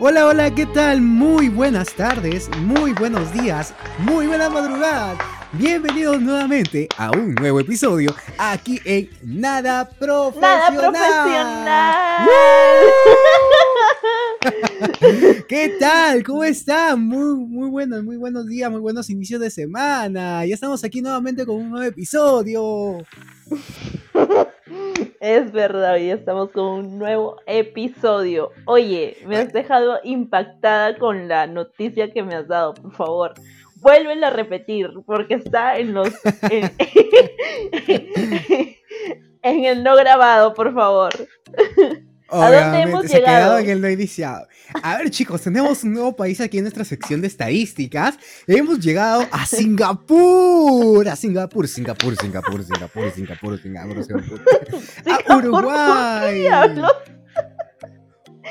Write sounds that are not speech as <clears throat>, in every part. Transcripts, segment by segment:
Hola, hola, ¿qué tal? Muy buenas tardes, muy buenos días, muy buenas madrugadas. Bienvenidos nuevamente a un nuevo episodio aquí en Nada Profesional. Nada profesional. <laughs> ¿Qué tal? ¿Cómo están? Muy, muy buenos, muy buenos días, muy buenos inicios de semana. Ya estamos aquí nuevamente con un nuevo episodio. Es verdad, hoy estamos con un nuevo episodio. Oye, me has dejado impactada con la noticia que me has dado, por favor. Vuélvela a repetir, porque está en los. en <laughs> el no grabado, por favor. ¿A dónde hemos se llegado? Ha en el no iniciado. A ver, chicos, tenemos un nuevo país aquí en nuestra sección de estadísticas. Hemos llegado a <laughs> Singapur. A Singapur, Singapur, Singapur, Singapur, Singapur, Singapur, Singapur. <laughs> A Uruguay.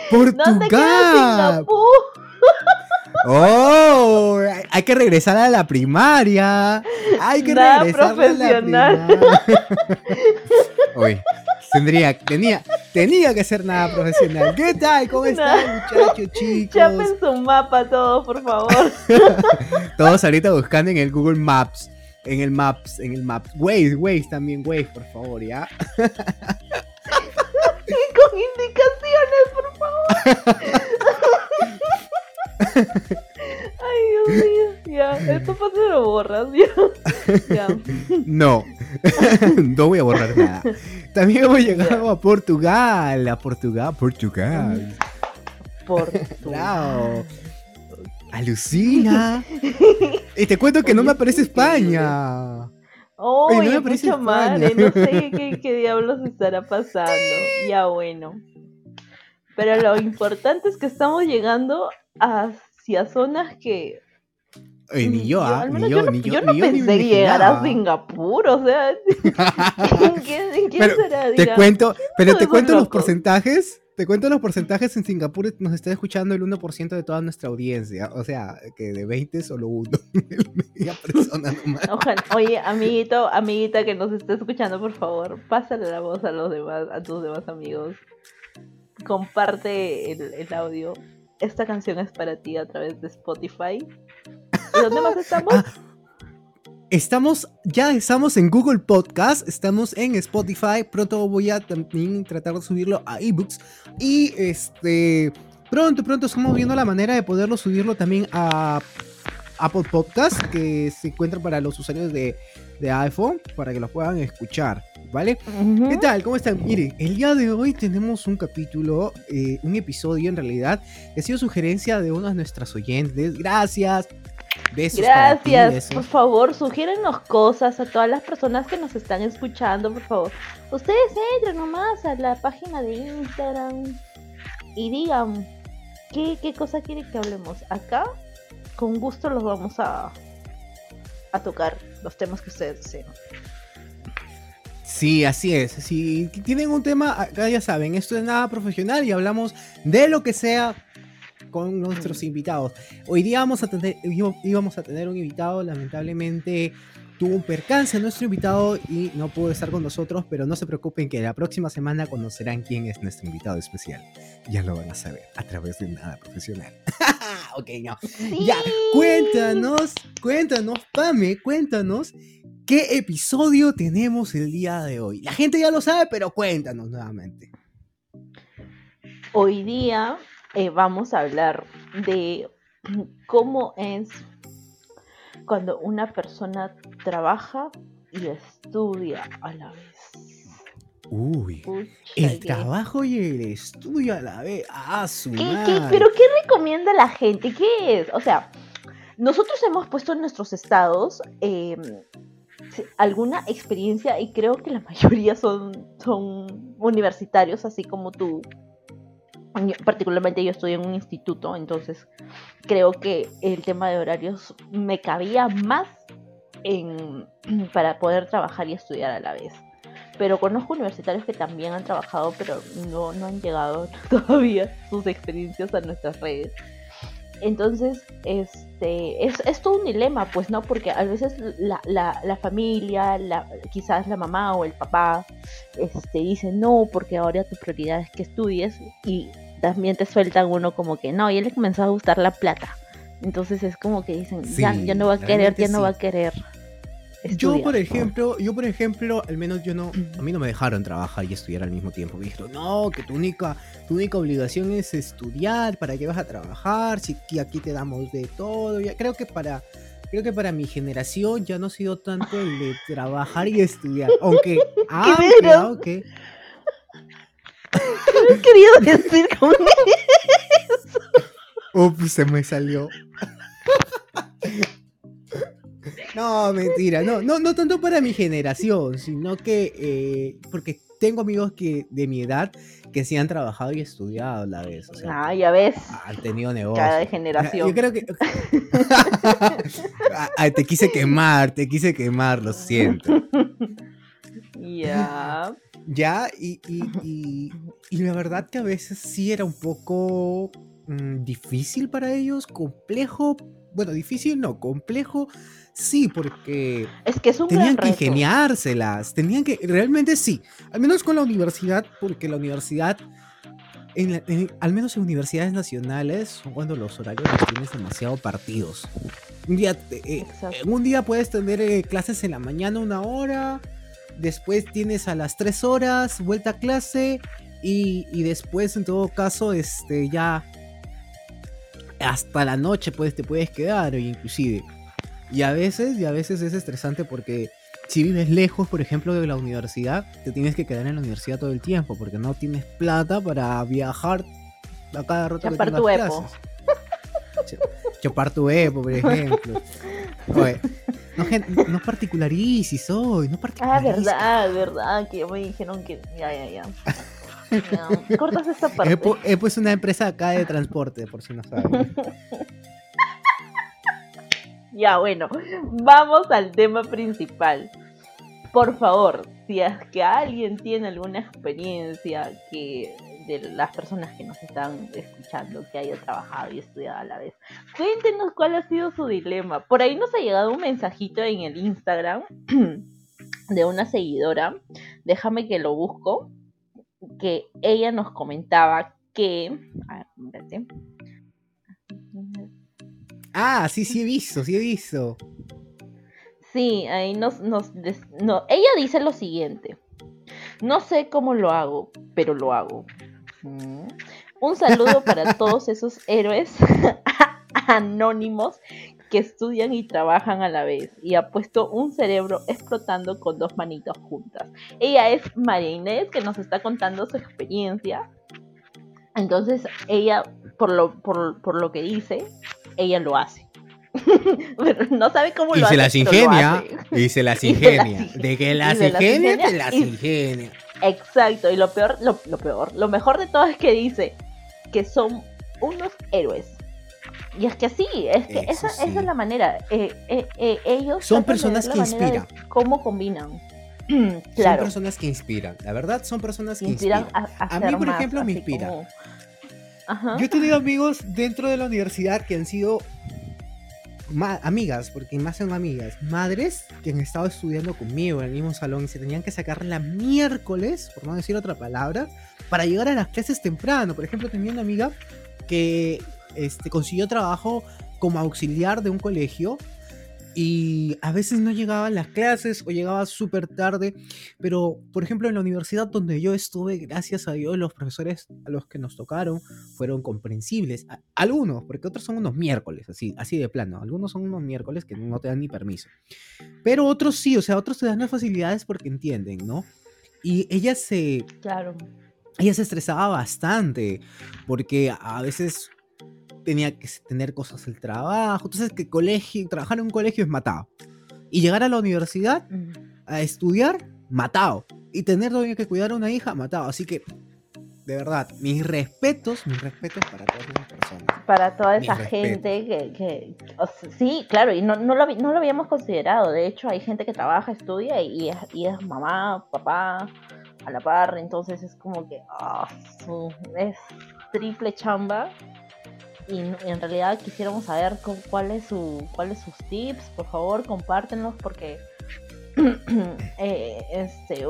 Portugal. <laughs> Oh, hay que regresar a la primaria. Hay que regresar a la primaria. Oye, tendría, tenía, tenía que ser nada profesional. ¿Qué tal? ¿Cómo están, muchachos, chicos? Chapen su mapa todos, por favor. <laughs> todos ahorita buscando en el Google Maps. En el Maps, en el Maps. Waze, Waze también, Waze, por favor, ¿ya? <laughs> Con indicaciones, por favor. <laughs> <laughs> Ay, Dios mío. Ya, esto pasa lo borras, ya. <laughs> No, <laughs> no voy a borrar nada. También hemos llegado a Portugal, a Portugal, Portugal. Portugal. Alucina. y te cuento que no me aparece España. Oh, no me aparece mucho mal, no sé qué, qué diablos estará pasando. Ya bueno. Pero lo importante es que estamos llegando hacia zonas que ni yo, ah, ni yo, ni yo, yo no pensé llegar a Singapur, o sea, <laughs> ¿en quién, será? Te cuento, pero te cuento los porcentajes, te cuento los porcentajes en Singapur nos está escuchando el 1% de toda nuestra audiencia, o sea, que de 20 solo uno, <laughs> persona nomás. Ojalá. Oye, amiguito, amiguita que nos esté escuchando, por favor, pásale la voz a los demás, a tus demás amigos. Comparte el, el audio. Esta canción es para ti a través de Spotify dónde más <laughs> estamos? Ah, estamos, ya estamos en Google Podcast, estamos en Spotify, pronto voy a también tratar de subirlo a ebooks y este pronto, pronto estamos viendo la manera de poderlo subirlo también a Apple Podcast que se encuentra para los usuarios de, iPhone para que lo puedan escuchar. ¿Vale? ¿Qué tal? ¿Cómo están? Miren, el día de hoy tenemos un capítulo, eh, un episodio en realidad, que ha sido sugerencia de una de nuestras oyentes. Gracias, Gracias, por favor, sugiérenos cosas a todas las personas que nos están escuchando, por favor. Ustedes entren nomás a la página de Instagram y digan qué, qué cosa quieren que hablemos. Acá, con gusto los vamos a, a tocar los temas que ustedes deseen. Sí, así es. Si tienen un tema, acá ya saben, esto es nada profesional y hablamos de lo que sea con nuestros invitados. Hoy día vamos a tener, íbamos a tener un invitado, lamentablemente tuvo un percance nuestro invitado y no pudo estar con nosotros, pero no se preocupen que la próxima semana conocerán quién es nuestro invitado especial. Ya lo van a saber a través de nada profesional. <laughs> ok, no. Ya, cuéntanos, cuéntanos, Pame, cuéntanos qué episodio tenemos el día de hoy. La gente ya lo sabe, pero cuéntanos nuevamente. Hoy día eh, vamos a hablar de cómo es cuando una persona trabaja y estudia a la vez. Uy, el trabajo y el estudio a la vez. Ah, su ¿Pero qué recomienda la gente? ¿Qué es? O sea, nosotros hemos puesto en nuestros estados em, alguna experiencia y creo que la mayoría son, son universitarios, así como tú particularmente yo estoy en un instituto, entonces creo que el tema de horarios me cabía más en, <clears throat> para poder trabajar y estudiar a la vez. Pero conozco universitarios que también han trabajado, pero no, no han llegado <laughs> todavía sus experiencias a nuestras redes. Entonces, este, es, es, todo un dilema, pues, ¿no? Porque a veces la, la, la familia, la, quizás la mamá o el papá, este, dicen, no, porque ahora tu prioridad es que estudies y también te sueltan uno como que no, y él le comenzó a gustar la plata. Entonces es como que dicen, ya, ya no va a querer, ya no va a querer. Yo, por ejemplo, yo, por ejemplo, al menos yo no, a mí no me dejaron trabajar y estudiar al mismo tiempo. Me dijeron, no, que tu única, tu única obligación es estudiar, ¿para qué vas a trabajar? Si aquí te damos de todo. Ya, creo que para, creo que para mi generación ya no ha sido tanto el de trabajar y estudiar. Aunque, <laughs> aunque, aunque. <laughs> ¿Qué quería decir con eso? <laughs> Ups, se me salió. No, mentira, no, no, no tanto para mi generación, sino que eh, porque tengo amigos que de mi edad que sí han trabajado y estudiado a la vez. O sea, ah, ya ves. Han tenido negocios. Cada generación. Yo creo que. <laughs> te quise quemar, te quise quemar, lo siento. Ya. Ya, y, y, y, la verdad que a veces sí era un poco mm, difícil para ellos, complejo. Bueno, difícil no, complejo Sí, porque es que es un tenían que ingeniárselas, tenían que, realmente sí, al menos con la universidad, porque la universidad, al menos en universidades nacionales, son cuando los horarios los tienes demasiado partidos. Un día, eh, un día puedes tener eh, clases en la mañana una hora, después tienes a las tres horas vuelta a clase y, y después en todo caso este ya hasta la noche pues te puedes quedar o inclusive y a veces, y a veces es estresante porque si vives lejos, por ejemplo, de la universidad, te tienes que quedar en la universidad todo el tiempo porque no tienes plata para viajar a cada rato Chapar tu epo. Chapar tu epo, por <laughs> ejemplo. no, no particularices hoy, no Ah, verdad, verdad, que me dijeron que ya, ya, ya. <laughs> No, cortas esta parte. Epo, Epo, es una empresa acá de transporte, por si no saben. <laughs> Ya, bueno, vamos al tema principal. Por favor, si es que alguien tiene alguna experiencia que de las personas que nos están escuchando que haya trabajado y estudiado a la vez. Cuéntenos cuál ha sido su dilema. Por ahí nos ha llegado un mensajito en el Instagram <clears throat> de una seguidora. Déjame que lo busco. Que ella nos comentaba que. A ver, Ah, sí, sí he visto, sí he visto. Sí, ahí nos, nos no, ella dice lo siguiente. No sé cómo lo hago, pero lo hago. Mm. Un saludo para todos esos héroes <laughs> anónimos que estudian y trabajan a la vez y ha puesto un cerebro explotando con dos manitos juntas. Ella es María Inés que nos está contando su experiencia. Entonces ella, por lo, por, por lo que dice, ella lo hace. <laughs> no sabe cómo lo hace. Se las ingenia, <laughs> y se las ingenia. De que las ingenia, te las ingenia. Exacto, y lo peor, lo, peor, lo mejor de todo es que dice que son unos héroes. Y es que sí, es que esa, es la manera. Eh, eh, eh, ellos son personas que inspiran. ¿Cómo combinan? <clears throat> Son personas que inspiran. La verdad, son personas que inspiran. A, mí, por ejemplo, me inspira. Yo he tenido amigos dentro de la universidad que han sido amigas, porque más son amigas, madres que han estado estudiando conmigo en el mismo salón y se tenían que sacar la miércoles, por no decir otra palabra, para llegar a las clases temprano. Por ejemplo, tenía una amiga que este, consiguió trabajo como auxiliar de un colegio y a veces no llegaba a las clases o llegaba súper tarde, pero por ejemplo en la universidad donde yo estuve, gracias a Dios, los profesores a los que nos tocaron fueron comprensibles. algunos, porque otros son unos miércoles, así, así de plano. Algunos son unos miércoles que no te dan ni permiso. Pero otros sí, o sea, otros te dan las facilidades porque entienden, ¿no? Y ella se... Claro. Ella se estresaba bastante porque a veces tenía que tener cosas del trabajo. Entonces, que colegio, trabajar en un colegio es matado. Y llegar a la universidad a estudiar, matado. Y tener todavía que cuidar a una hija, matado. Así que, de verdad, mis respetos, mis respetos para todas esas personas. Para toda esa gente que, sí, claro, y no, no, lo, no lo habíamos considerado. De hecho, hay gente que trabaja, estudia y, es, y es mamá, papá, a la par. Entonces es como que ah, es triple chamba y en realidad quisiéramos saber cuál es su cuáles sus tips por favor compártenlos porque <clears throat> eh, este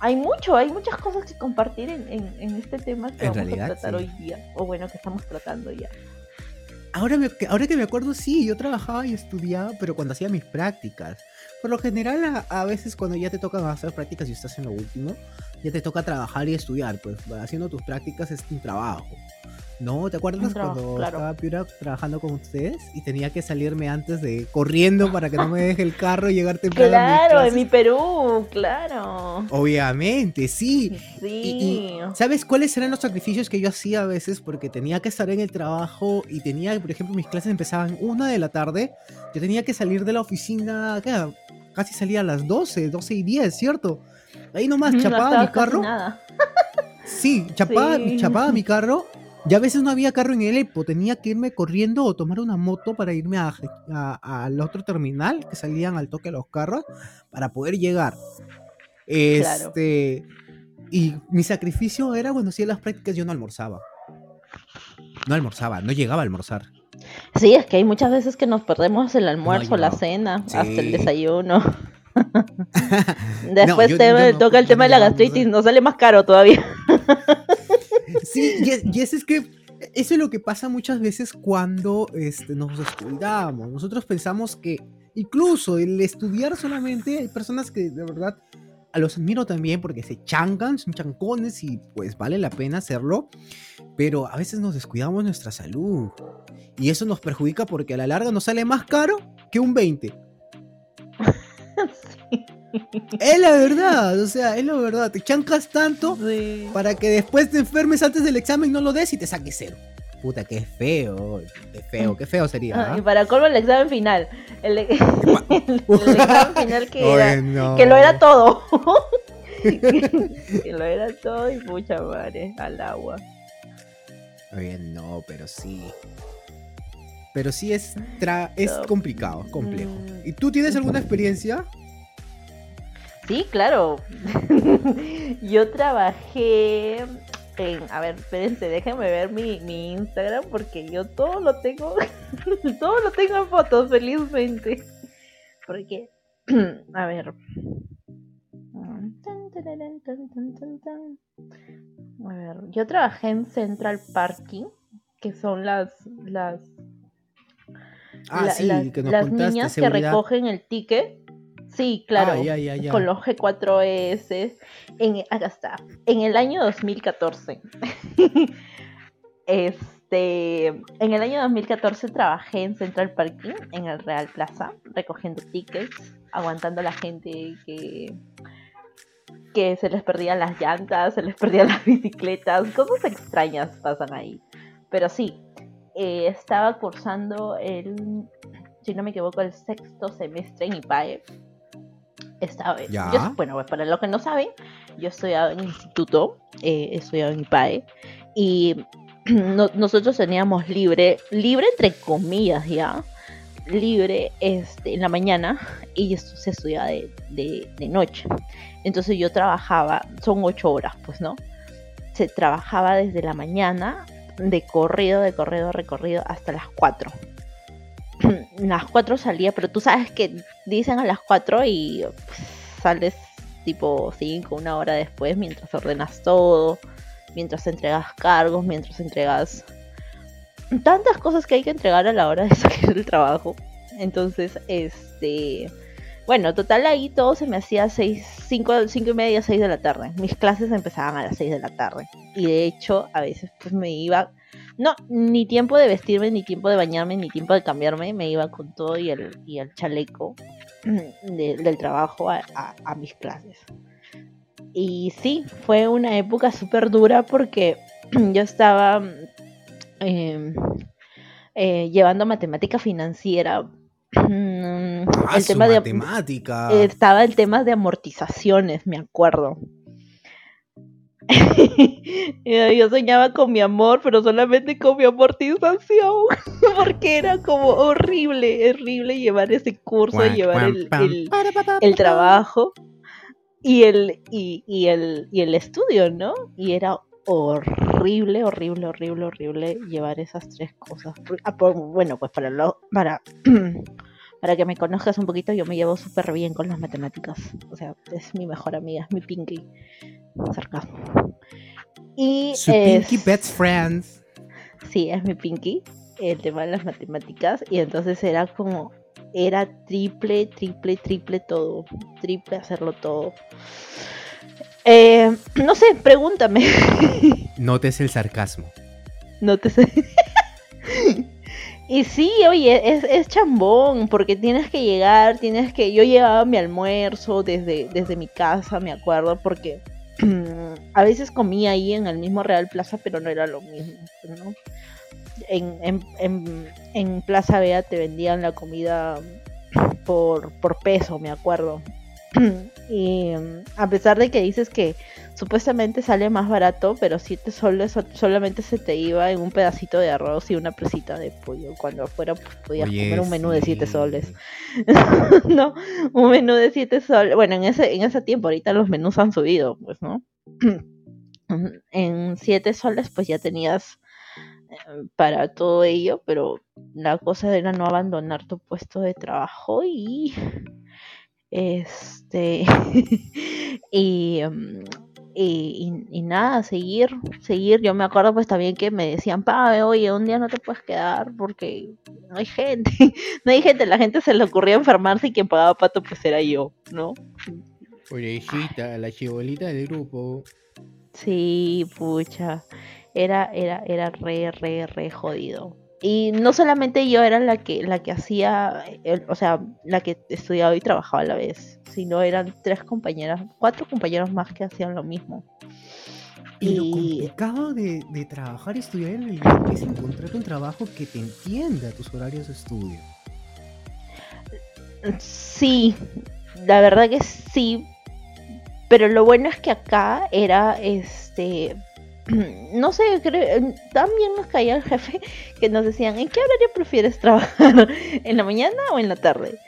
hay mucho, hay muchas cosas que compartir en, en, este tema que En vamos realidad, a tratar sí. hoy día, o bueno, que estamos tratando ya. Ahora, me- que- ahora que me acuerdo, sí, yo trabajaba y estudiaba, pero cuando hacía mis prácticas. Por lo general, a, a veces cuando ya te toca hacer prácticas y estás en lo último, ya te toca trabajar y estudiar, pues haciendo tus prácticas es un trabajo. ¿No? ¿Te acuerdas trabajo, cuando claro. estaba Piura trabajando con ustedes y tenía que salirme antes de corriendo para que no me deje el carro y llegar temprano a mis Claro, en mi Perú, claro. Obviamente, sí. Sí. Y- ¿Sabes cuáles eran los sacrificios que yo hacía a veces? Porque tenía que estar en el trabajo y tenía, por ejemplo, mis clases empezaban una de la tarde. Yo tenía que salir de la oficina, casi salía a las 12, 12 y 10, ¿cierto? Ahí nomás <laughs> No chapaba estaba mi carro. nada. Sí, chapaba, Sí. chapaba mi carro. Ya a veces no había carro en el EPO, tenía que irme corriendo o tomar una moto para irme a- a- al otro terminal que salían al toque los carros para poder llegar. Claro. Este. Y mi sacrificio era cuando hacía las prácticas, yo no almorzaba. No almorzaba, no llegaba a almorzar. Sí, es que hay muchas veces que nos perdemos el almuerzo, la cena, Sí. hasta el desayuno. <laughs> Después yo- te yo no, toca el tema de la gastritis, nos sale más caro todavía. <laughs> Sí, y, es- es que eso es lo que pasa muchas veces cuando este, nos descuidamos. Nosotros pensamos que incluso el estudiar solamente hay personas que de verdad a los admiro también porque se chancan, son chancones y pues vale la pena hacerlo, pero a veces nos descuidamos nuestra salud y eso nos perjudica porque a la larga nos sale más caro que un 20. <laughs> Sí. Es la verdad, o sea, es la verdad, te chancas tanto Sí. para que después te enfermes antes del examen no lo des y te saques cero. Puta, qué feo, qué feo, qué feo sería. Ah. Y para colmo el examen final. El, el- <laughs> el examen final que era, no. que lo era todo. <laughs> que lo era todo y mucha madre al agua. Oye, no, pero sí. Pero sí es, tra- es No. complicado, complejo. Mm. ¿Y tú tienes alguna experiencia? Sí, claro. <laughs> Yo trabajé en, a ver, espérense, déjenme ver mi, mi Instagram porque yo todo lo tengo, <laughs> todo lo tengo en fotos, felizmente. Porque, <clears throat> a ver. A ver, yo trabajé en Central Parking, que son las, las Ah, la- sí, las, que nos las niñas que recogen el ticket. Sí, claro. Ah, ya, ya, ya. Con los G4S. En, acá está. En el año 2014. <laughs> este. En el año 2014 trabajé en Central Parking, en el Real Plaza, recogiendo tickets, aguantando a la gente que que se les perdían las llantas, se les perdían <laughs> las bicicletas, cosas extrañas pasan ahí. Pero sí, eh, estaba cursando el, si no me equivoco, el sexto semestre en IPAE. Estaba, Ya. yo- bueno, pues para los que no saben, yo estudiaba en instituto, eh, he estudiado en IPAE, y <clears throat> no- nosotros teníamos libre, libre entre comillas ya, libre este, en la mañana y esto se estudiaba de, de- de noche. Entonces yo trabajaba, son ocho horas, pues, ¿no? Se trabajaba desde la mañana, de corrido, de corrido, recorrido, hasta las 4. <clears throat> las 4 salía, pero tú sabes que dicen a las 4 y pues, sales tipo 5, una hora después, mientras ordenas todo, mientras entregas cargos, mientras entregas tantas cosas que hay que entregar a la hora de <laughs> salir del trabajo. Entonces, este, bueno, total ahí todo se me hacía 6, 5, y media, 6 de la tarde. Mis clases empezaban a las 6 de la tarde. Y de hecho, a veces pues me iba, no, ni tiempo de vestirme, ni tiempo de bañarme, ni tiempo de cambiarme. Me iba con todo y el, y el chaleco <clears throat> de- del trabajo a, a- a mis clases. Y sí, fue una época súper dura porque <clears throat> yo estaba eh, eh, llevando matemática financiera. <clears throat> Ah, el tema de matemática. estaba el tema de amortizaciones, me acuerdo. <laughs> Yo soñaba con mi amor, pero solamente con mi amortización, <laughs> porque era como horrible, horrible llevar ese curso, Guan, llevar guan, el, el- trabajo y el, y, y el, y el estudio, ¿no? Y era horrible, horrible, horrible, horrible llevar esas tres cosas. Ah, por- bueno, pues para, lo, para, <clears throat> Para que me conozcas un poquito, yo me llevo súper bien con las matemáticas. O sea, es mi mejor amiga, es mi pinky. Sarcasmo. Y Su pinky best friends. Sí, es mi pinky. El tema de las matemáticas. Y entonces era como. Era triple, triple, triple todo. Triple hacerlo todo. Eh, no sé, pregúntame. <laughs> Notes el sarcasmo. Notes. Y sí, oye, es, es, chambón, porque tienes que llegar, tienes que... Yo llevaba mi almuerzo desde, desde mi casa, me acuerdo, porque <clears throat> a veces comía ahí en el mismo Real Plaza, pero no era lo mismo, ¿no? En, en, en, en Plaza Vea te vendían la comida por, por peso, me acuerdo. <clears throat> y a pesar de que dices que supuestamente sale más barato, pero 7 soles solamente se te iba en un pedacito de arroz y una presita de pollo. Cuando afuera pues, podías comer un menú de 7 soles. <laughs> no, un menú de 7 soles. Bueno, en ese, en ese tiempo, ahorita los menús han subido, pues, ¿no? <clears throat> en 7 soles pues ya tenías eh, para todo ello, pero la cosa era no abandonar tu puesto de trabajo y este <laughs> y, mm, y, y, nada, seguir, seguir. Yo me acuerdo pues también que me decían, pa, oye, un día no te puedes quedar porque no hay gente, <laughs> no hay gente, la gente se le ocurrió enfermarse y quien pagaba pato pues era yo, ¿no? Oye, hijita, la chibolita del grupo. Sí, pucha, era, era, era re, re, re jodido. Y no solamente yo era la que, la que hacía, o sea, la que estudiaba y trabajaba a la vez, sino eran tres compañeras, cuatro compañeros más que hacían lo mismo. Y, lo complicado de, trabajar y estudiar en el es encontrar un trabajo que te entienda tus horarios de estudio. Sí, la verdad que sí. Pero lo bueno es que acá era este <clears throat> no sé, creo, también nos caía el jefe que nos decían, ¿en qué horario prefieres trabajar? <laughs> ¿En la mañana o en la tarde?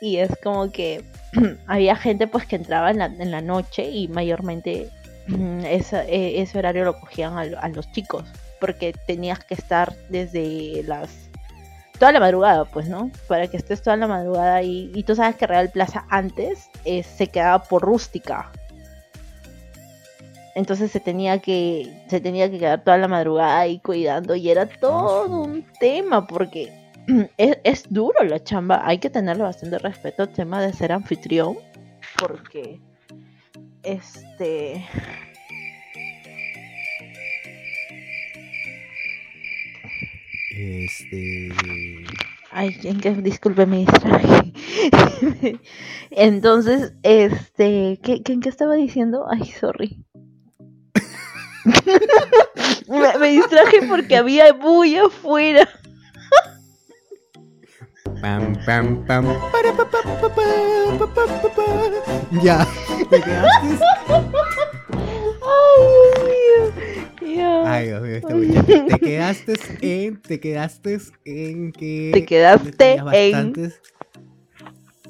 Y es como que <clears throat> había gente pues que entraba en la, en la noche y mayormente mm, e, ese horario lo cogían a, los chicos, porque tenías que estar desde las... toda la madrugada, pues, ¿no? Para que estés toda la madrugada y, y tú sabes que Real Plaza antes eh, se quedaba por rústica entonces se tenía que se tenía que quedar toda la madrugada ahí cuidando y era todo un tema porque <clears throat> es, duro la chamba hay que tenerle bastante respeto al tema de ser anfitrión porque este este Ay, en que disculpe me distraje. <laughs> Entonces, este, ¿qué, ¿qué, ¿qué estaba diciendo? Ay, sorry <laughs> me, distraje porque había bulla afuera. Pam, pam, pam. Ya, te quedaste. Ay, Dios mío, este Te quedaste en. Te quedaste en que. Te quedaste en.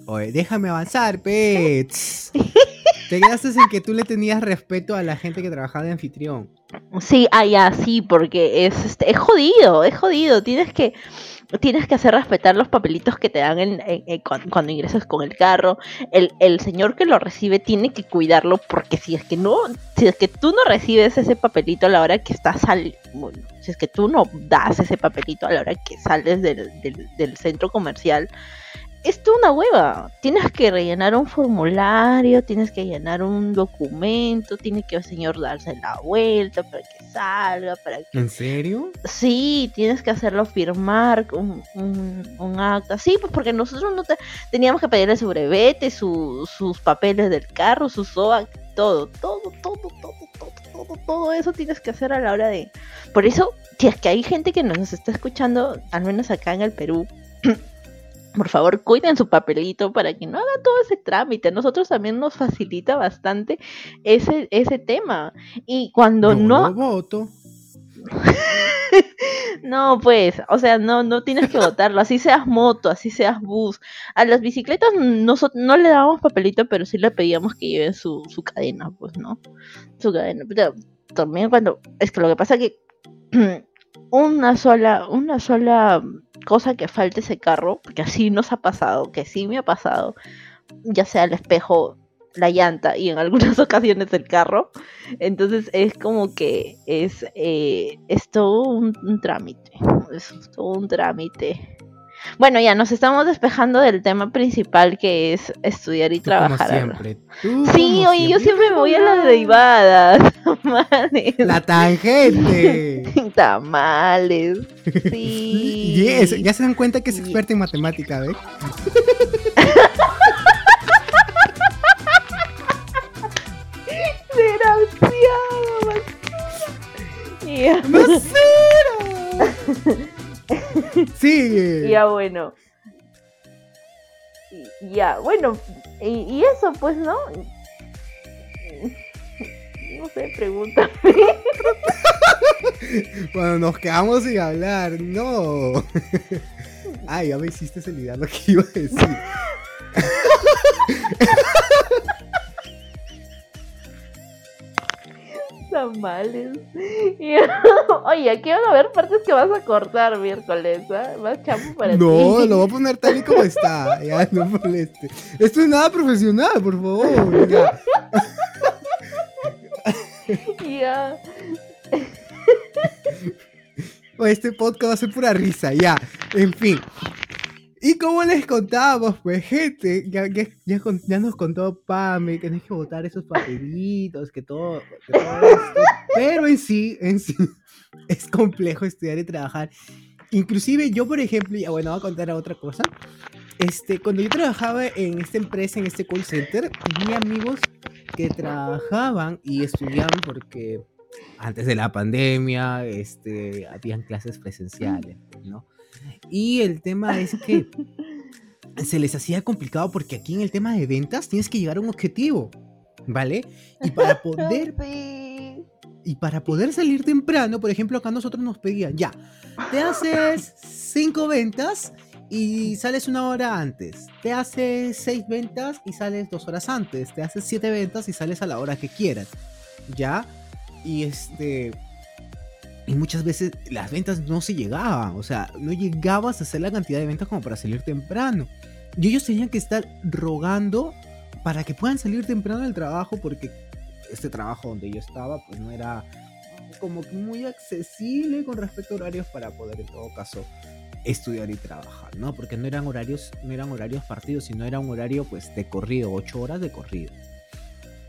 Oye, déjame avanzar, pets. <laughs> Te quedaste en que tú le tenías respeto a la gente que trabajaba de anfitrión. Sí, ah, ya, sí, porque es, este, es jodido, es jodido. Tienes que, tienes que hacer respetar los papelitos que te dan cuando, ingresas con el carro. El, el, señor que lo recibe tiene que cuidarlo porque si es que no, si es que tú no recibes ese papelito a la hora que estás al, si es que tú no das ese papelito a la hora que sales del, del, del centro comercial, es una hueva. Tienes que rellenar un formulario, tienes que llenar un documento, tiene que el señor darse la vuelta para que salga, para que... ¿En serio? Sí, tienes que hacerlo firmar un, un, acta. Sí, pues porque nosotros no teníamos que pedirle su brevete, sus papeles del carro, su SOA, todo, todo, todo, todo, todo, todo, todo eso tienes que hacer a la hora de... Por eso, si es que hay gente que nos está escuchando, al menos acá en el Perú, <clears throat> por favor, cuiden su papelito para que no haga todo ese trámite. Nosotros también nos facilita bastante ese, ese tema. Y cuando no... voto. <laughs> no, pues, o sea, no, no tienes que votarlo, así seas moto, así seas bus. A las bicicletas no, no le dábamos papelito, pero sí le pedíamos que lleven su, su cadena, pues, ¿no? Su cadena. Pero también cuando, es que lo que pasa es que <clears throat> una sola, una sola cosa que falte ese carro, porque así nos ha pasado, que sí me ha pasado, ya sea el espejo, la llanta y en algunas <laughs> ocasiones el carro. Entonces es como que es, eh, es todo un, trámite, es todo un trámite. Bueno, ya nos estamos despejando del tema principal que es estudiar y trabajar. siempre. sí, oye, yo siempre me voy a las derivadas. <laughs> Tamales. La tangente. <laughs> Tamales. <laughs> Sí. ya se dan cuenta que es experta en matemática, ¿ves? Desgraciado, Sí. <laughs> Ya bueno. Ya, bueno, y, eso pues, ¿no? <laughs> No sé, pregúntame. <laughs> Cuando nos quedamos sin hablar, no. Ay, ya me hiciste olvidar lo que iba a decir. Tamales. <laughs> Oye, aquí van a haber partes que vas a cortar miércoles, ¿eh? Más chapo para no, ti. No, lo voy a poner tal y como está. <laughs> Ya, no moleste. Esto es nada profesional, por favor. Ya. <laughs> ya. Este podcast va a ser pura risa, ya. En fin. Y como les contábamos, pues, gente, ya, ya, nos contó Pame que tenés que votar esos papelitos, que todo, esto. Pero en sí, en sí, <laughs> es complejo estudiar y trabajar. Inclusive yo, por ejemplo, ya bueno, voy a contar otra cosa. Este, cuando yo trabajaba en esta empresa, en este call center, tenía amigos que trabajaban y estudiaban porque antes de la pandemia, este, habían clases presenciales, ¿no? Y el tema es que <laughs> se les hacía complicado porque aquí en el tema de ventas tienes que llegar a un objetivo, ¿vale? Y para <laughs> poder... Y para poder salir temprano, por ejemplo, acá nosotros nos pedían, ya, te haces cinco ventas y sales una hora antes. Te haces seis ventas y sales dos horas antes. Te haces siete ventas y sales a la hora que quieras. ¿Ya? Y este y muchas veces las ventas no se llegaban, o sea, no llegabas a hacer la cantidad de ventas como para salir temprano. Y ellos tenían que estar rogando para que puedan salir temprano del trabajo porque este trabajo donde yo estaba pues no era como muy accesible con respecto a horarios para poder en todo caso estudiar y trabajar, ¿no? Porque no eran horarios, no eran horarios partidos, sino era un horario pues de corrido, ocho horas de corrido.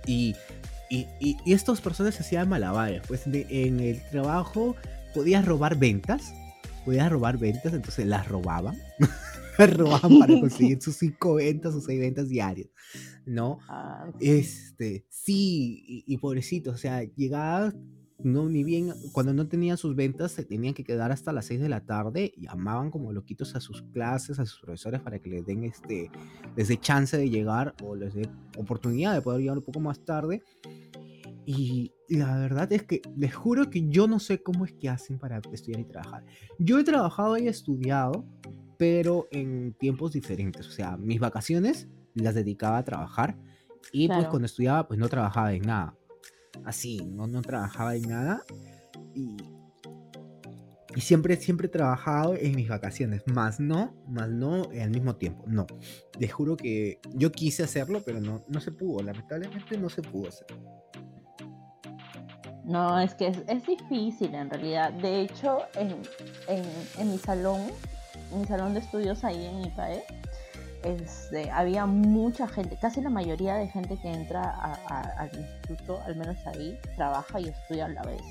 Y y, y, estas personas hacían malabares, pues en el trabajo podías robar ventas, podías robar ventas, entonces las robaban, <laughs> robaban para conseguir sus cinco ventas o seis ventas diarias, ¿no? Ah, este, sí, y, y pobrecito, o sea, llegaba no, ni bien, cuando no tenían sus ventas, se tenían que quedar hasta las 6 de la tarde y llamaban como loquitos a sus clases, a sus profesores para que les den este, les dé chance de llegar o les dé oportunidad de poder llegar un poco más tarde. Y, la verdad es que les juro que yo no sé cómo es que hacen para estudiar y trabajar. Yo he trabajado y estudiado, pero en tiempos diferentes. O sea, mis vacaciones las dedicaba a trabajar y pues cuando estudiaba pues no trabajaba en nada así, no, no trabajaba en nada y, y siempre, siempre he trabajado en mis vacaciones, más no, más no al mismo tiempo, no. Les juro que yo quise hacerlo, pero no, no se pudo, lamentablemente no se pudo hacer. No, es que es, difícil en realidad. De hecho, en, en, en, mi salón, en mi salón de estudios ahí en IPAE, este, había mucha gente, casi la mayoría de gente que entra al instituto, al menos ahí, trabaja y estudia a la vez.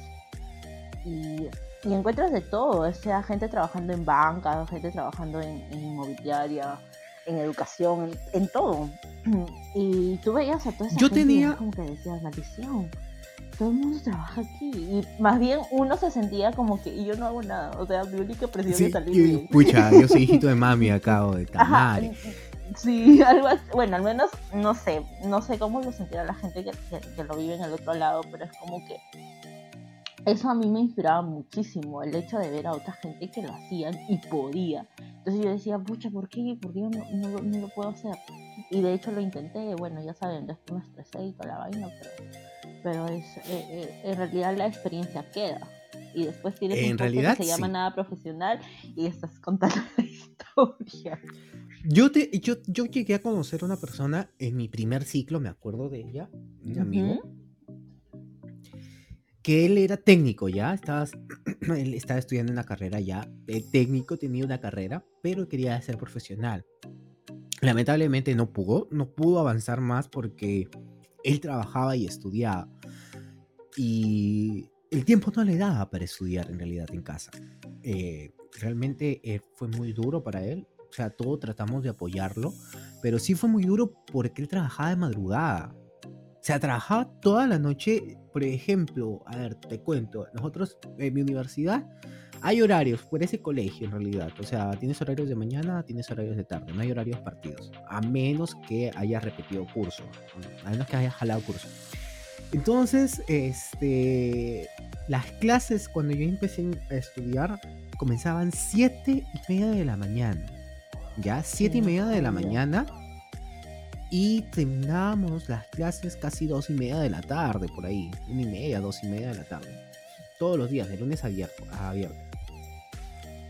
Y, encuentras de todo, sea gente trabajando en banca, gente trabajando en, inmobiliaria, en educación, en, todo. <clears throat> Y tú veías a toda esa Yo gente tenía... como que decías, maldición, todo el mundo trabaja aquí. Y más bien uno se sentía como que yo no hago nada. O sea, mi única presión es salir. Pucha, <laughs> yo soy hijito de mami acá o de Tamari. Sí, <laughs> algo así. Bueno, al menos no sé. No sé cómo lo sentirá la gente que, que, lo vive en el otro lado, pero es como que eso a mí me inspiraba muchísimo, el hecho de ver a otra gente que lo hacían y podía. Entonces yo decía, pucha, ¿por qué? ¿Por qué yo no, no, no, lo puedo hacer? Y de hecho lo intenté, bueno, ya saben, después me estresé y toda la vaina, pero pero es, eh, eh, en realidad la experiencia queda. y después tienes En un realidad, que se llama sí. Nada Profesional y estás contando <laughs> la historia. Yo, te, yo, yo llegué a conocer a una persona en mi primer ciclo, me acuerdo de ella, un amigo, que él era técnico ya, estaba, <clears throat> él estaba estudiando una carrera ya, de técnico, tenía una carrera, pero quería ser profesional. Lamentablemente no pudo, no pudo avanzar más porque él trabajaba y estudiaba. Y el tiempo no le daba para estudiar en realidad en casa. Eh, realmente eh, fue muy duro para él. O sea, todos tratamos de apoyarlo, pero sí fue muy duro porque él trabajaba de madrugada. O sea, trabajaba toda la noche. Por ejemplo, a ver, te cuento, nosotros en mi universidad hay horarios por ese colegio en realidad. O sea, tienes horarios de mañana, tienes horarios de tarde, no hay horarios partidos. A menos que hayas repetido curso, a menos que hayas jalado curso. Entonces, este, las clases cuando yo empecé a estudiar comenzaban 7 y media de la mañana. Ya, 7 y no media de la mañana. Y terminábamos las clases casi 2 y media de la tarde, por ahí. 1 y media, 2 y media de la tarde. Todos los días, de lunes a viernes. A viernes.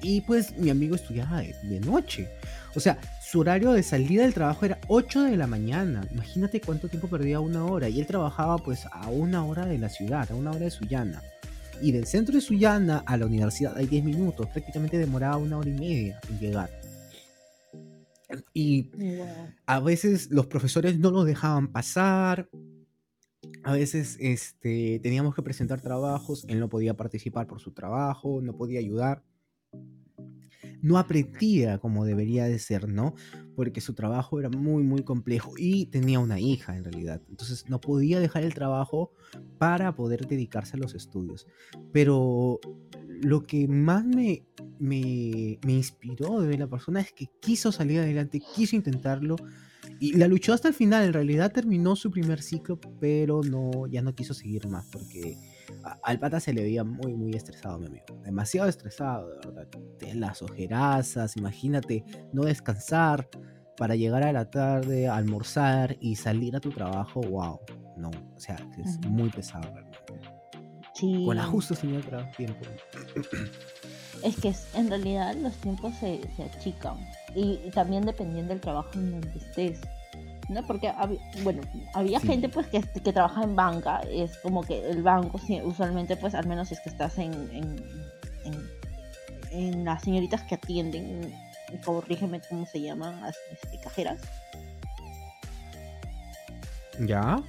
Y pues mi amigo estudiaba de, de noche. O sea, su horario de salida del trabajo era 8 de la mañana. Imagínate cuánto tiempo perdía una hora. Y él trabajaba pues a una hora de la ciudad, a una hora de Sullana. Y del centro de Sullana a la universidad hay 10 minutos. Prácticamente demoraba una hora y media en llegar. Y a veces los profesores no nos dejaban pasar. A veces este, teníamos que presentar trabajos. Él no podía participar por su trabajo, no podía ayudar no aprendía como debería de ser, ¿no? Porque su trabajo era muy, muy complejo y tenía una hija en realidad. Entonces no podía dejar el trabajo para poder dedicarse a los estudios. Pero lo que más me, me, me inspiró de la persona es que quiso salir adelante, quiso intentarlo y la luchó hasta el final. En realidad terminó su primer ciclo, pero no, ya no quiso seguir más porque a- al pata se le veía muy, muy estresado, mi amigo. Demasiado estresado, de verdad. Las ojerazas, imagínate no descansar para llegar a la tarde, almorzar y salir a tu trabajo. Wow, no, o sea, es muy pesado realmente. Sí. Con ajustes tenía tra- tiempo. Es que en realidad los tiempos se, se achican y, y también dependiendo del trabajo en donde estés. ¿no? Porque, hab- bueno, había Sí. gente pues que, que trabaja en banca, es como que el banco usualmente pues al menos es que estás en, en, en, en las señoritas que atienden, corrígeme cómo se llaman, las este, cajeras. ¿Ya?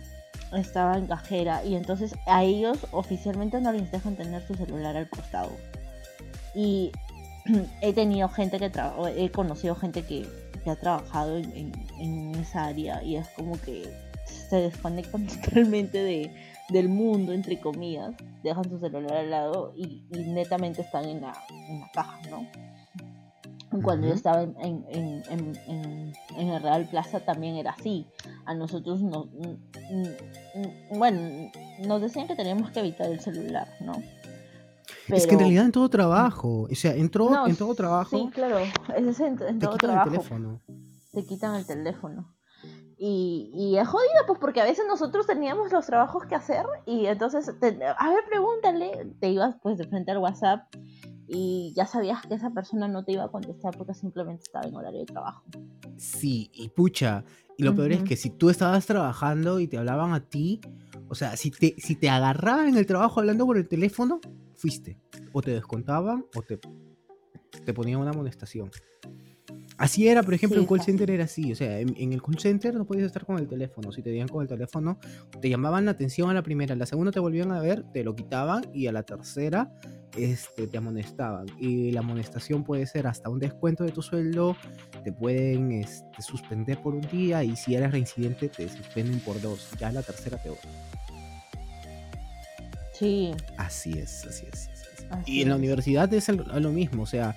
estaba en cajera y entonces a ellos oficialmente no les dejan tener su celular al costado. Y <clears throat> he tenido gente que he conocido gente que, que ha trabajado en, en- en esa área y es como que se desconectan <laughs> totalmente de, del mundo, entre comillas, dejan su celular al lado y, y netamente están en la, en la caja, ¿no? Cuando yo estaba en, en, el Real Plaza también era así. A nosotros nos, bueno, nos decían que teníamos que evitar el celular, ¿no? Es que en realidad en todo trabajo, o sea, en, todo- No, en todo trabajo Sí, claro, es en, en te todo quitan trabajo. el teléfono. Te quitan el teléfono. Y, y es jodido, pues porque a veces nosotros teníamos los trabajos que hacer y entonces, te- a ver, pregúntale, te ibas pues de frente al WhatsApp y ya sabías que esa persona no te iba a contestar porque simplemente estaba en horario de trabajo. Sí, y pucha, y lo peor es que si tú estabas trabajando y te hablaban a ti, o sea, si te, si te agarraban en el trabajo hablando por el teléfono, fuiste. O te descontaban o te, te ponían una amonestación. Así era, por ejemplo, Sí, en call center era así. O sea, en, en el call center no podías estar con el teléfono. Si te veían con el teléfono, te llamaban la atención a la primera. A la segunda te volvían a ver, te lo quitaban. Y a la tercera, este, te amonestaban. Y la amonestación puede ser hasta un descuento de tu sueldo. Te pueden este, suspender por un día. Y si eres reincidente, te suspenden por dos. Ya la tercera peor. Sí, Así es, así es. así es. Así y en la universidad es lo mismo, o sea,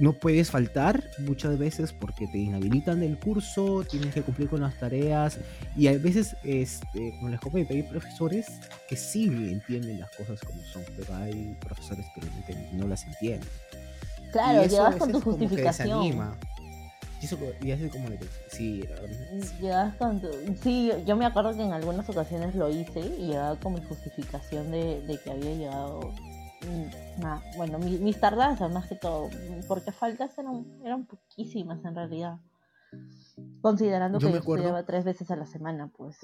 no puedes faltar muchas veces porque te inhabilitan del curso, tienes que cumplir con las tareas y a veces, este, como les comenté, hay profesores que sí entienden las cosas como son, pero hay profesores que no las entienden. claro, a con tu veces como que justificación. desanima. Y eso y hace como de que, sí. Llegas con tu... Sí, yo me acuerdo que en algunas ocasiones lo hice y llegaba con mi justificación de, de que había llegado mm, bueno, mis, tardanzas más que todo, porque faltas eran, eran poquísimas en realidad. Considerando que yo estudiaba tres veces a la semana, pues.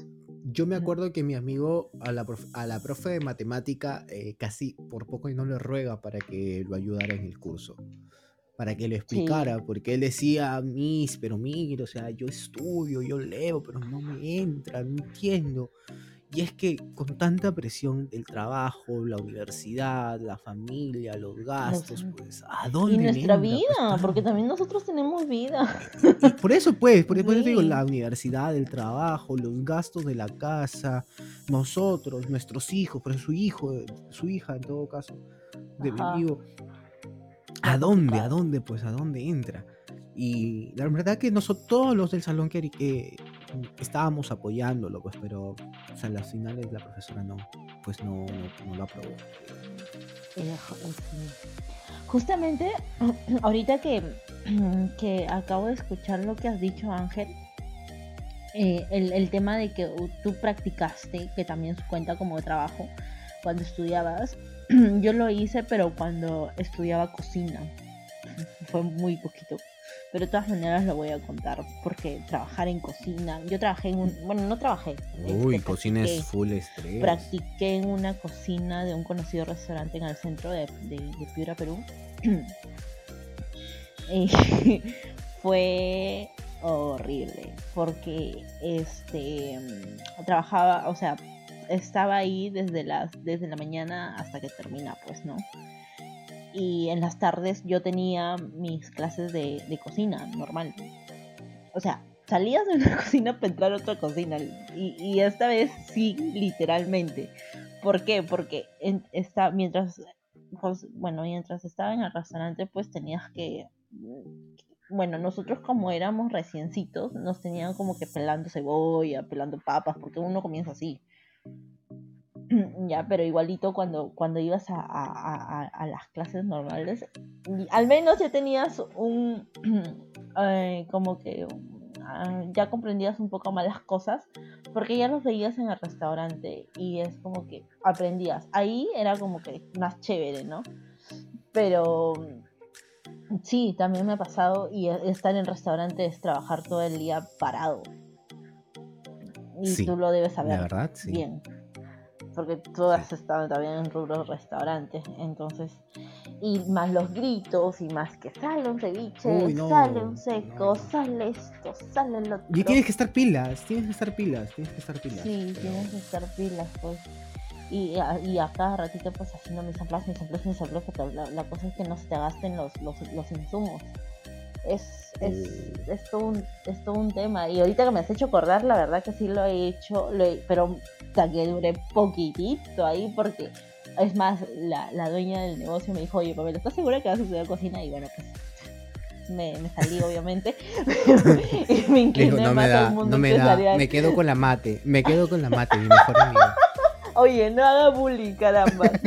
Yo me acuerdo que mi amigo a la, a la profe de matemática eh, casi por poco y no le ruega para que lo ayudara en el curso para que le explicara, porque él decía, mis, pero mira, o sea, yo estudio, yo leo, pero no me entra, no entiendo. Y es que con tanta presión del trabajo, la universidad, la familia, los gastos, pues, ¿a dónde? Y nuestra pues, vida, porque también nosotros tenemos vida. por eso, pues, por, eso digo, la universidad, el trabajo, los gastos de la casa, nosotros, nuestros hijos, pero su hijo, su hija en todo caso, de mi amigo, ¿A dónde? ¿A dónde? Pues a dónde entra. Y la verdad que nosotros, todos los del salón que, que estábamos apoyándolo, pues, pero o sea, las finales la profesora no, pues no, no, lo aprobó. Justamente, <clears throat> ahorita que, <clears throat> que acabo de escuchar lo que has dicho, Ángel, eh, el, el, tema de que tú practicaste, que también cuenta como trabajo cuando estudiabas, <clears throat> yo lo hice, pero cuando estudiaba cocina. Fue muy poquito. Pero de todas maneras lo voy a contar. Porque trabajar en cocina. Yo trabajé en un. Bueno, no trabajé. Uy, cocina es full estrés. Practiqué en una cocina de un conocido restaurante en el centro de, de, Piura, Perú. <clears throat> y <laughs> fue horrible. Porque este. Trabajaba, o sea, estaba ahí desde, las, desde la mañana hasta que termina, pues, ¿no? Y en las tardes yo tenía mis clases de, cocina normal. O sea, salías de una <laughs> cocina para entrar otra cocina. Y, esta vez sí, literalmente. ¿Por qué? Porque está, mientras, pues, bueno, mientras estaba en el restaurante, pues tenías que bueno, nosotros como éramos reciencitos, nos tenían como que pelando cebolla, pelando papas, porque uno comienza así. <clears throat> Ya, pero igualito cuando, cuando ibas a, las clases normales, al menos ya tenías un, <clears throat> eh, como que ah, ya comprendías un poco más las cosas, porque ya los veías en el restaurante y es como que aprendías. Ahí era como que más chévere, ¿no? Pero sí, también me ha pasado y estar en el restaurante es trabajar todo el día parado. Y tú lo debes saber. verdad, sí. Bien porque todas estaban también en rubros restaurantes, entonces, y más los gritos, y más que sale un ceviche, sale un seco, sale esto, sale lo otro. Y tienes que estar pilas, tienes que estar pilas, tienes que estar pilas. Sí, tienes que estar pilas, pues. Y a, y a cada ratito pues haciendo mis amplas, mis amplas, mis amplas, porque la, la, cosa es que no se te gasten los, los, los insumos es, es, es, todo un, es todo un tema. Y ahorita que me has hecho acordar, la verdad que sí lo he hecho, lo pero hasta que duré poquitito ahí porque es más, la, la dueña del negocio me dijo, oye, Pamela, ¿estás segura que vas a estudiar cocina? Y bueno, pues me, me salí obviamente <laughs> y me incliné no más me al mundo no me da, me quedo con la mate, me quedo con la mate, mi mejor amigo. Oye, no haga bullying, caramba. <laughs>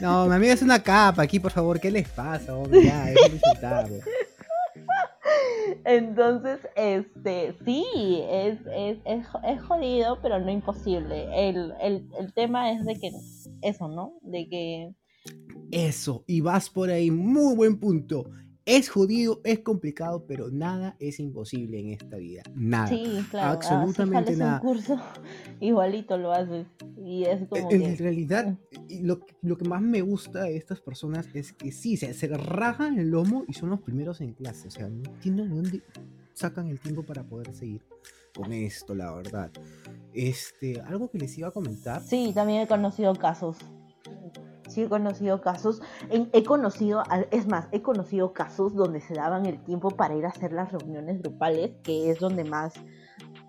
No, mi amiga es una capa aquí, por favor. ¿Qué les pasa? Hombre? Ya, es Entonces, este, sí, es, es, es, jodido, pero no imposible. El, el, el tema es de que, eso, ¿no? De que... Eso, y vas por ahí, muy buen punto. Es jodido, es complicado, pero nada es imposible en esta vida. Nada. Sí, claro. Absolutamente nada. un curso, <laughs> igualito lo haces. Y es como. En, realidad, lo, lo, que más me gusta de estas personas es que sí, se, se rajan el lomo y son los primeros en clase. O sea, no entiendo de dónde sacan el tiempo para poder seguir con esto, la verdad. Este, algo que les iba a comentar. Sí, también he conocido casos sí he conocido casos, he, conocido, es más, he conocido casos donde se daban el tiempo para ir a hacer las reuniones grupales, que es donde más,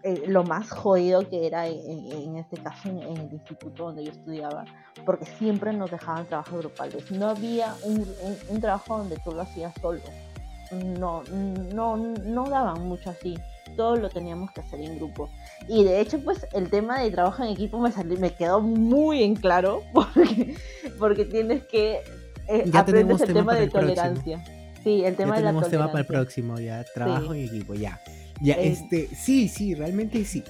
eh, lo más jodido que era en, este caso en, el instituto donde yo estudiaba, porque siempre nos dejaban trabajos grupales. No había un, trabajo donde tú lo hacías solo. No, no, no daban mucho así. Todo lo teníamos que hacer en grupo. Y de hecho, pues el tema de trabajo en equipo me, salió, me quedó muy en claro <laughs> porque, porque tienes que eh, aprender el tema, de tolerancia. Sí, el tema de la tolerancia. tema para el próximo, ya. Trabajo en equipo, ya. Ya, este, sí, sí, realmente sí.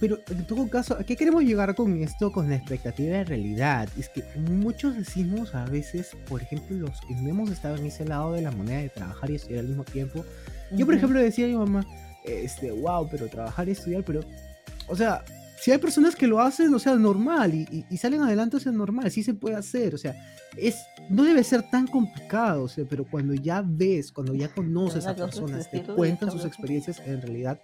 pero en todo caso, ¿a qué queremos llegar con esto, con la expectativa de realidad? Es que muchos decimos a veces, por ejemplo, los que no hemos estado en ese lado de la moneda de trabajar y estudiar al mismo tiempo. Yo, por ejemplo, decía a mi mamá, este, wow, pero trabajar y estudiar, pero, o sea, si hay personas que lo hacen, o sea, normal, y, salen adelante, o sea, normal, sí se puede hacer, o sea, es, no debe ser tan complicado, o sea, pero cuando ya ves, cuando ya conoces a personas, te cuentan sus experiencias, en realidad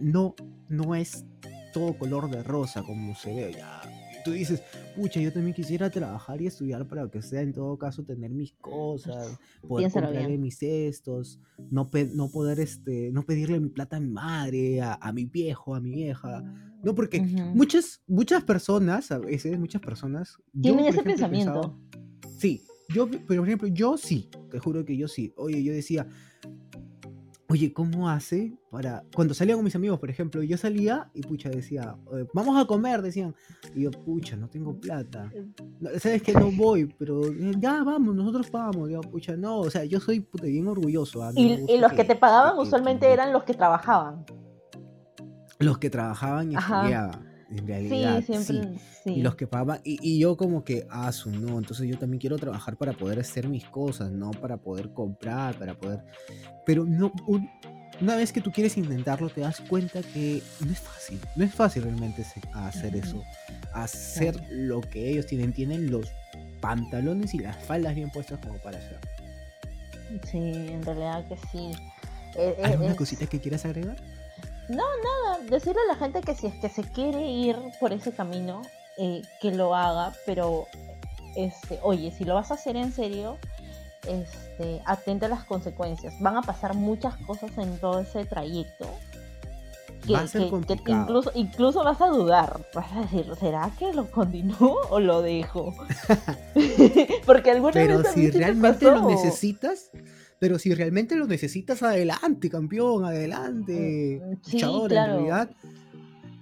no, no es todo color de rosa como se ve. Ya, tú dices, pucha, yo también quisiera trabajar y estudiar para que sea, en todo caso, tener mis cosas, poder comprarle mis cestos, no, no poder, este, no pedirle mi plata a mi madre, a, mi viejo, a mi vieja. No, porque muchas, muchas personas, a veces, muchas personas... Tienen ese pensamiento. sí, yo, pero por ejemplo, yo sí, te juro que yo sí. Oye, yo decía, oye, ¿cómo hace para... Cuando salía con mis amigos, por ejemplo, yo salía y pucha decía, vamos a comer, decían. Y yo, pucha, no tengo plata. Sabes que no voy, pero eh, ya vamos, nosotros vamos. Yo, pucha, no, o sea, yo soy puta, bien orgulloso. y, los que, te pagaban usualmente eran los que trabajaban. Los que trabajaban y estudiaban en realidad. Sí, siempre. Sí. Y los que pagaban, y, yo como que, ah, su no, entonces yo también quiero trabajar para poder hacer mis cosas, ¿no? Para poder comprar, para poder... Pero no, una vez que tú quieres intentarlo, te das cuenta que no es fácil, no es fácil realmente hacer eso, hacer lo que ellos tienen, tienen los pantalones y las faldas bien puestas como para hacer. Sí, en realidad que sí. Eh, eh, ¿Alguna cosita que quieras agregar? No, nada, decirle a la gente que si es que se quiere ir por ese camino, eh, que lo haga, pero, este, oye, si lo vas a hacer en serio, este, atente a las consecuencias. Van a pasar muchas cosas en todo ese trayecto. Que, incluso, incluso vas a dudar, vas a decir, ¿será que lo continúo o lo dejo? <laughs> <laughs> Porque alguna Pero si realmente lo necesitas, pero si realmente lo necesitas, adelante, campeón, adelante. Mm, sí, en realidad,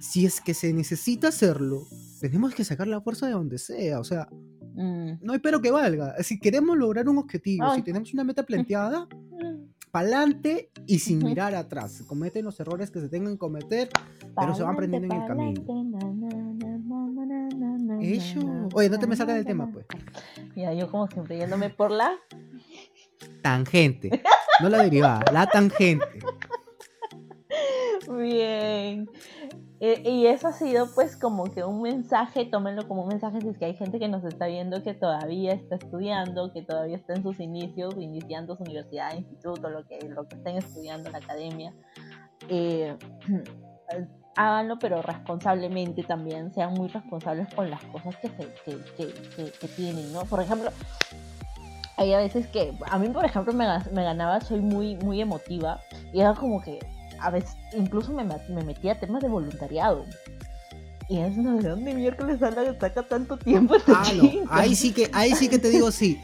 si es que se necesita hacerlo, tenemos que sacar la fuerza de donde sea. O sea, mm. no hay pero que valga. Si queremos lograr un objetivo, si tenemos una meta <laughs> planteada, para adelante y sin mirar atrás. Cometen los errores que se tengan que cometer, pero se van aprendiendo en el camino. Eso. Oye, no te me salgas del tema, pues. Mira, yo como siempre yéndome por la tangente. No la derivada, la tangente. Bien. E, y eso ha sido pues como que un mensaje, tómenlo como un mensaje si es que hay gente que nos está viendo que todavía está estudiando, que todavía está en sus inicios, iniciando su universidad, instituto, lo que, lo que estén estudiando en la academia. Eh, <clears throat> háganlo, pero responsablemente también, sean muy responsables con las cosas que, se, que tienen, ¿no? Por ejemplo, hay a veces que, a mí por ejemplo me, me ganaba, soy muy, muy emotiva y era como que a veces incluso me, me metía a temas de voluntariado. Y es no, ¿de dónde miércoles saca tanto tiempo ah, no. Ahí sí que, ahí sí que te digo sí.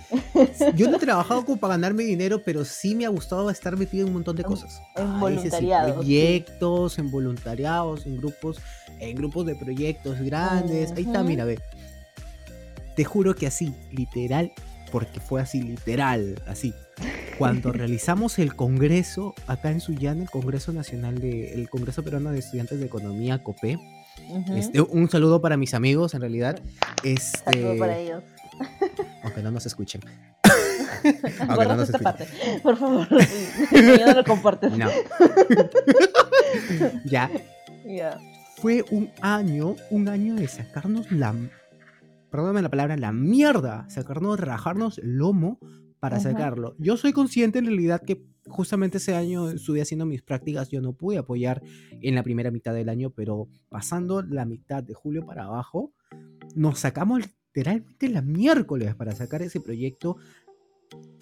Yo no he <laughs> trabajado como para ganarme dinero, pero sí me ha gustado estar metido en un montón de cosas. En voluntariados. proyectos, en voluntariados, en grupos, en grupos de proyectos grandes. Ahí está, mira, ve. Te juro que así, literal, porque fue así literal, así. Cuando realizamos el congreso acá en Sullana, el Congreso Nacional de, el Congreso Peruano de Estudiantes de Economía, COPE, este, un saludo para mis amigos, en realidad. Este, saludo para ellos. Aunque no nos escuchen. <laughs> aunque no nos escuchen. Por favor, no lo compartes. No. <laughs> ya. Fue un año, un año de sacarnos la perdóname la palabra, la mierda, sacarnos, rajarnos el lomo para sacarlo. Yo soy consciente en realidad que justamente ese año estuve haciendo mis prácticas, yo no pude apoyar en la primera mitad del año, pero pasando la mitad de julio para abajo, nos sacamos literalmente la miércoles para sacar ese proyecto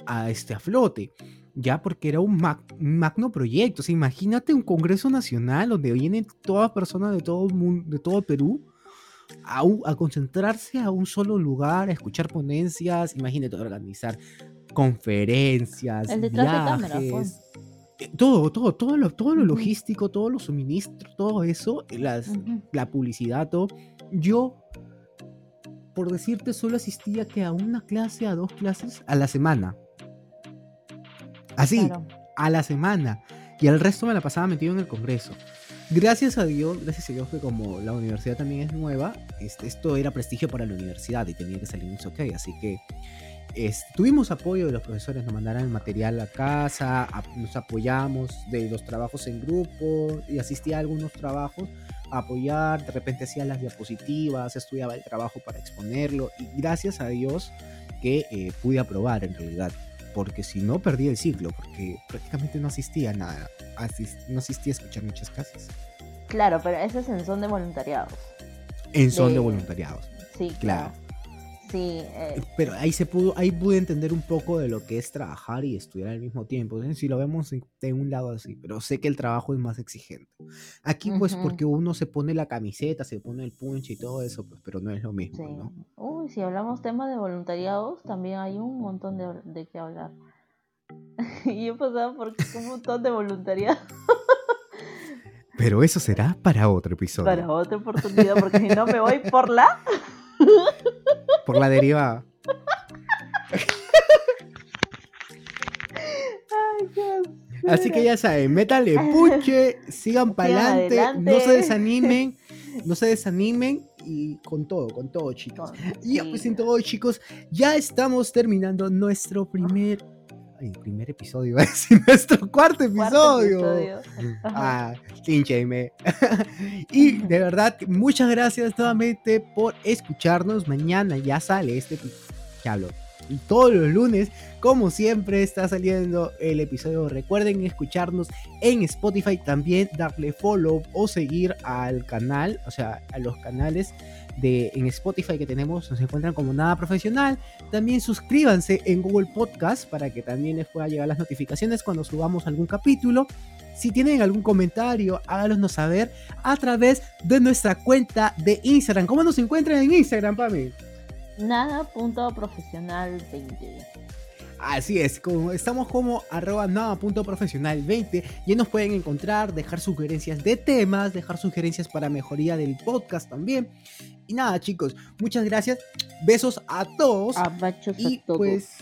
a, este, a flote. Ya porque era un, magno proyecto. imagínate un Congreso Nacional donde vienen todas personas de todo el mundo, de todo Perú, a, concentrarse a un solo lugar, a escuchar ponencias, imagínate organizar conferencias, viajes, pues. eh, todo, todo, todo lo, todo lo logístico, todos los suministros, todo eso, las, la publicidad, todo. Yo, por decirte, solo asistía que a una clase, a dos clases a la semana. Así, a la semana. Y el resto me la pasaba metido en el Congreso. Gracias a Dios, gracias a Dios que como la universidad también es nueva, este, esto era prestigio para la universidad y tenía que salir un ok, así que este, tuvimos apoyo de los profesores, nos mandaron el material a casa, nos apoyamos de los trabajos en grupo y asistía a algunos trabajos a apoyar, de repente hacía las diapositivas, estudiaba el trabajo para exponerlo y gracias a Dios que eh, pude aprobar en realidad, porque si no perdí el ciclo, porque prácticamente no asistía a nada, no asistía a escuchar muchas clases. Claro, pero ese es en son de voluntariados. En son de, voluntariados. Sí, claro. Sí. Eh, Pero ahí se pudo, ahí pude entender un poco de lo que es trabajar y estudiar al mismo tiempo. Si lo vemos de un lado así, pero sé que el trabajo es más exigente. Aquí, pues, porque uno se pone la camiseta, se pone el punch y todo eso, pues, pero no es lo mismo, ¿no? Uy, si hablamos temas de voluntariados, también hay un montón de, de qué hablar. <laughs> y he pasado por un montón de voluntariados. <laughs> Pero eso será para otro episodio. Para otra oportunidad, porque si no me voy por la <laughs> por la deriva. Así que ya saben, métale puche, sigan para adelante, no se desanimen, no se desanimen y con todo, con todo, chicos. Y pues en todo, chicos, ya estamos terminando nuestro primer el primer episodio, <laughs> es nuestro cuarto episodio. Cuarto episodio. Ah, <laughs> y de verdad, muchas gracias nuevamente por escucharnos. Mañana ya sale este hablo. Todos los lunes, como siempre, está saliendo el episodio. Recuerden escucharnos en Spotify, también darle follow o seguir al canal, o sea, a los canales de, en Spotify que tenemos, nos encuentran como Nada Profesional. También suscríbanse en Google Podcast para que también les pueda llegar las notificaciones cuando subamos algún capítulo. Si tienen algún comentario, háganos saber a través de nuestra cuenta de Instagram. ¿Cómo nos encuentran en Instagram, Pami? Nada punto profesional 20. Así es, como estamos como arroba nada.profesional20 y nos pueden encontrar, dejar sugerencias de temas, dejar sugerencias para mejoría del podcast también. Y nada, chicos, muchas gracias. Besos a todos. y pues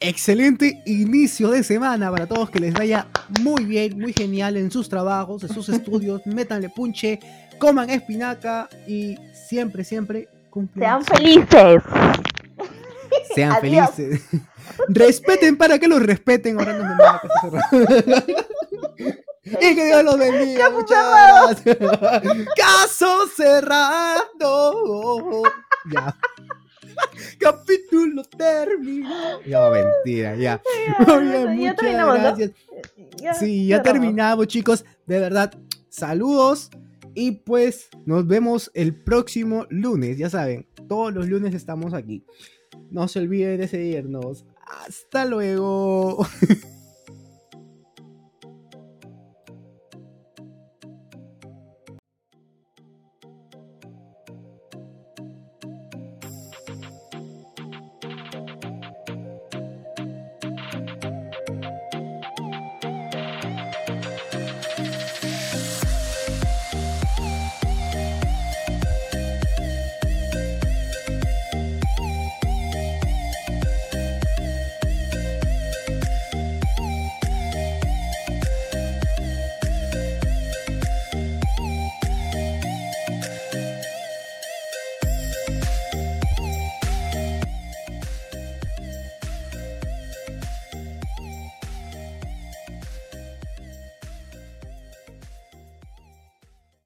excelente inicio de semana para todos, que les vaya muy bien, muy genial en sus trabajos, en sus <laughs> estudios, métanle punche, coman espinaca y siempre, siempre. Sean felices. Sean felices. <laughs> Respeten para que los respeten. Ahora no <laughs> Y que Dios los bendiga. Muchas gracias. <laughs> Caso cerrado. Ya. Capítulo terminado. Ya, mentira, ya. muchas gracias. sí, ya terminamos, chicos. De verdad, saludos. Y pues nos vemos el próximo lunes. Ya saben, todos los lunes estamos aquí. No se olviden de seguirnos. Hasta luego. <laughs>